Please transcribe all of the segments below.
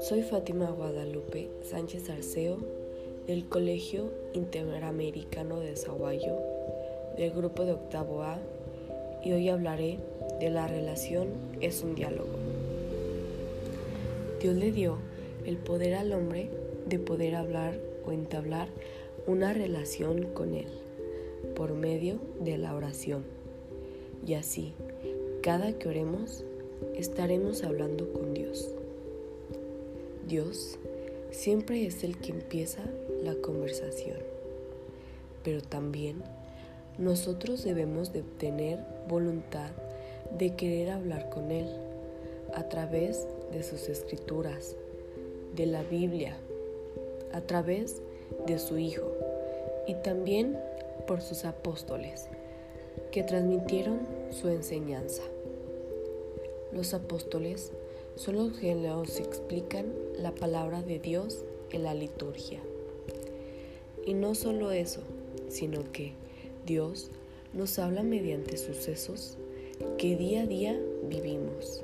Soy Fátima Guadalupe Sánchez Arceo del Colegio Interamericano de Zaguayo del grupo de octavo A y hoy hablaré de la relación es un diálogo. Dios le dio el poder al hombre de poder hablar o entablar una relación con Él por medio de la oración. Y así, cada que oremos, estaremos hablando con Dios. Dios siempre es el que empieza la conversación, pero también nosotros debemos de tener voluntad de querer hablar con Él a través de sus escrituras, de la Biblia, a través de su Hijo y también por sus apóstoles que transmitieron su enseñanza. Los apóstoles son los que nos explican la palabra de Dios en la liturgia. Y no solo eso, sino que Dios nos habla mediante sucesos que día a día vivimos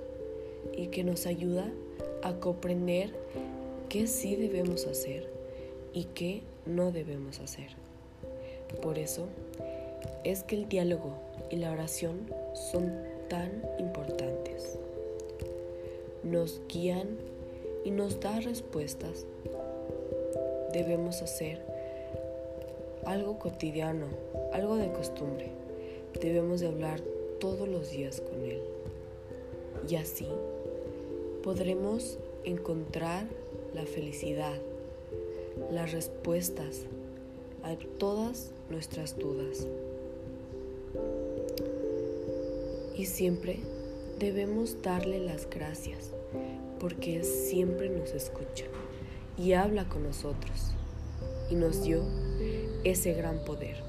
y que nos ayuda a comprender qué sí debemos hacer y qué no debemos hacer. Por eso es que el diálogo y la oración son tan importantes nos guían y nos da respuestas. Debemos hacer algo cotidiano, algo de costumbre. Debemos de hablar todos los días con Él. Y así podremos encontrar la felicidad, las respuestas a todas nuestras dudas. Y siempre debemos darle las gracias porque siempre nos escucha y habla con nosotros y nos dio ese gran poder.